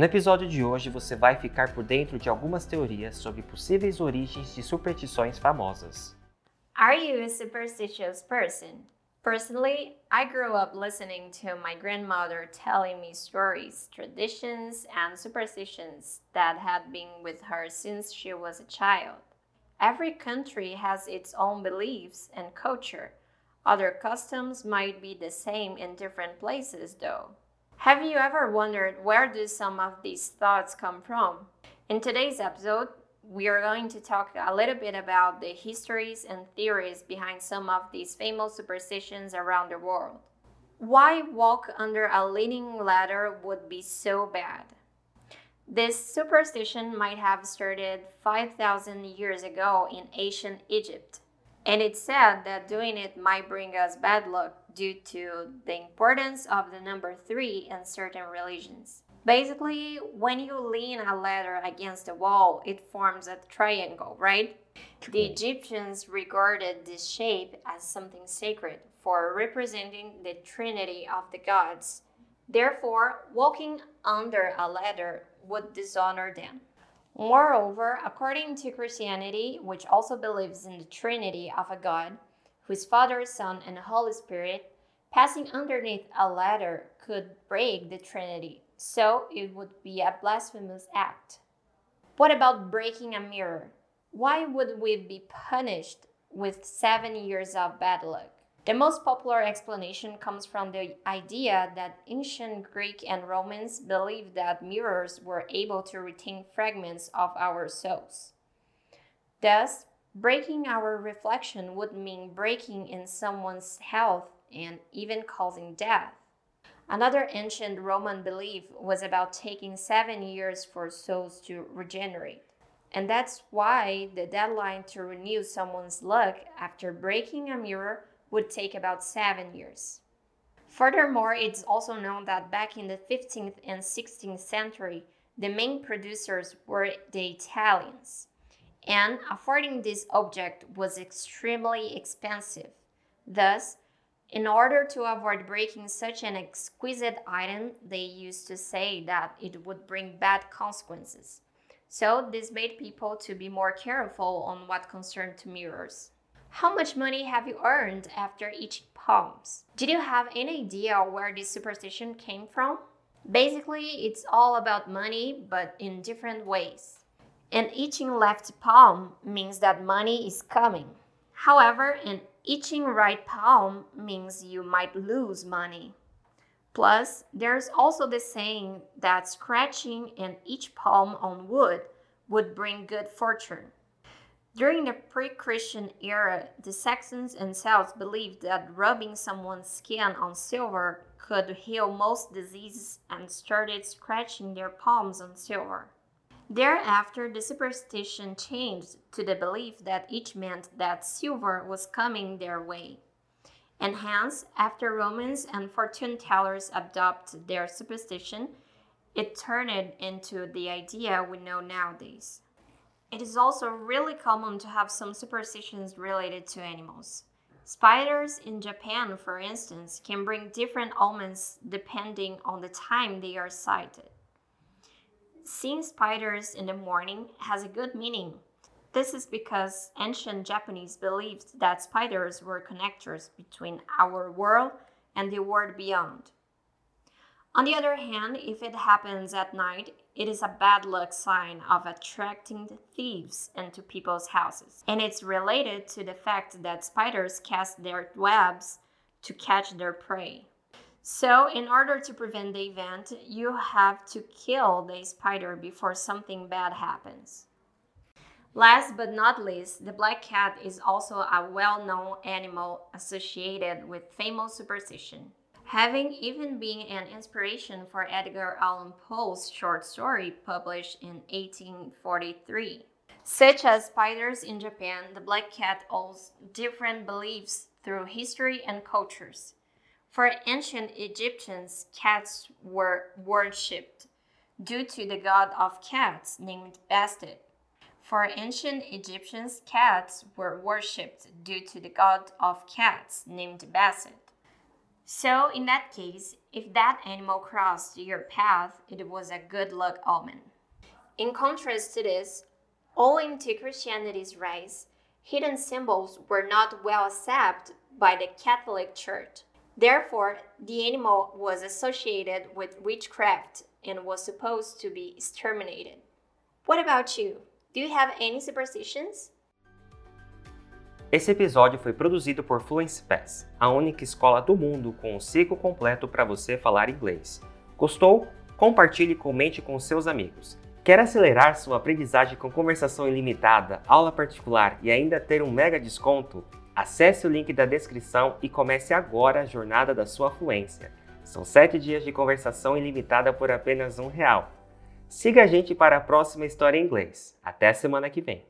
No episódio de hoje você vai ficar por dentro de algumas teorias sobre possíveis origens de superstições famosas. Are you a superstitious person? Personally, I grew up listening to my grandmother telling me stories, traditions, and superstitions that had been with her since she was a child. Every country has its own beliefs and culture. Other customs might be the same in different places, though. Have you ever wondered where do some of these thoughts come from? In today's episode, we are going to talk a little bit about the histories and theories behind some of these famous superstitions around the world. Why walk under a leaning ladder would be so bad? This superstition might have started 5,000 years ago in ancient Egypt, and it's said that doing it might bring us bad luck due to the importance of the number three in certain religions. Basically, when you lean a ladder against a wall, it forms a triangle, right? The Egyptians regarded this shape as something sacred for representing the trinity of the gods. Therefore, walking under a ladder would dishonor them. Moreover, according to Christianity, which also believes in the trinity of a God, who is Father, Son, and Holy Spirit, passing underneath a ladder could break the trinity so it would be a blasphemous act. What about breaking a mirror? Why would we be punished with seven years of bad luck? The most popular explanation comes from the idea that ancient Greek and Romans believed that mirrors were able to retain fragments of our souls. Thus, breaking our reflection would mean breaking in someone's health and even causing death. Another ancient Roman belief was about taking seven years for souls to regenerate. And that's why the deadline to renew someone's luck after breaking a mirror would take about seven years. Furthermore, it's also known that back in the 15th and 16th century, the main producers were the Italians, and affording this object was extremely expensive. Thus, in order to avoid breaking such an exquisite item, they used to say that it would bring bad consequences. So this made people to be more careful on what concerned to mirrors. How much money have you earned after each palms? Did you have any idea where this superstition came from? Basically, it's all about money, but in different ways. And itching left palm means that money is coming. However, an Itching right palm means you might lose money. Plus, there's also the saying that scratching an itch palm on wood would bring good fortune. During the pre Christian era, the Saxons and Celts believed that rubbing someone's skin on silver could heal most diseases and started scratching their palms on silver. Thereafter, the superstition changed to the belief that each meant that silver was coming their way. And hence, after Romans and fortune tellers adopted their superstition, it turned into the idea we know nowadays. It is also really common to have some superstitions related to animals. Spiders in Japan, for instance, can bring different omens depending on the time they are sighted. Seeing spiders in the morning has a good meaning. This is because ancient Japanese believed that spiders were connectors between our world and the world beyond. On the other hand, if it happens at night, it is a bad luck sign of attracting thieves into people's houses. And it's related to the fact that spiders cast their webs to catch their prey. So, in order to prevent the event, you have to kill the spider before something bad happens. Last but not least, the black cat is also a well known animal associated with famous superstition, having even been an inspiration for Edgar Allan Poe's short story published in 1843. Such as spiders in Japan, the black cat holds different beliefs through history and cultures. For ancient Egyptians, cats were worshipped due to the god of cats named Bastet. For ancient Egyptians, cats were worshipped due to the god of cats named Bastet. So, in that case, if that animal crossed your path, it was a good luck omen. In contrast to this, owing to Christianity's rise, hidden symbols were not well accepted by the Catholic Church. Therefore, the animal was associated with witchcraft and was supposed to be exterminated. What about you? Do you have any superstitions? Esse episódio foi produzido por Fluency Pass, a única escola do mundo com um ciclo completo para você falar inglês. Gostou? Compartilhe e comente com seus amigos. Quer acelerar sua aprendizagem com conversação ilimitada, aula particular e ainda ter um mega desconto? Acesse o link da descrição e comece agora a jornada da sua fluência. São 7 dias de conversação ilimitada por apenas um real. Siga a gente para a próxima história em inglês. Até semana que vem.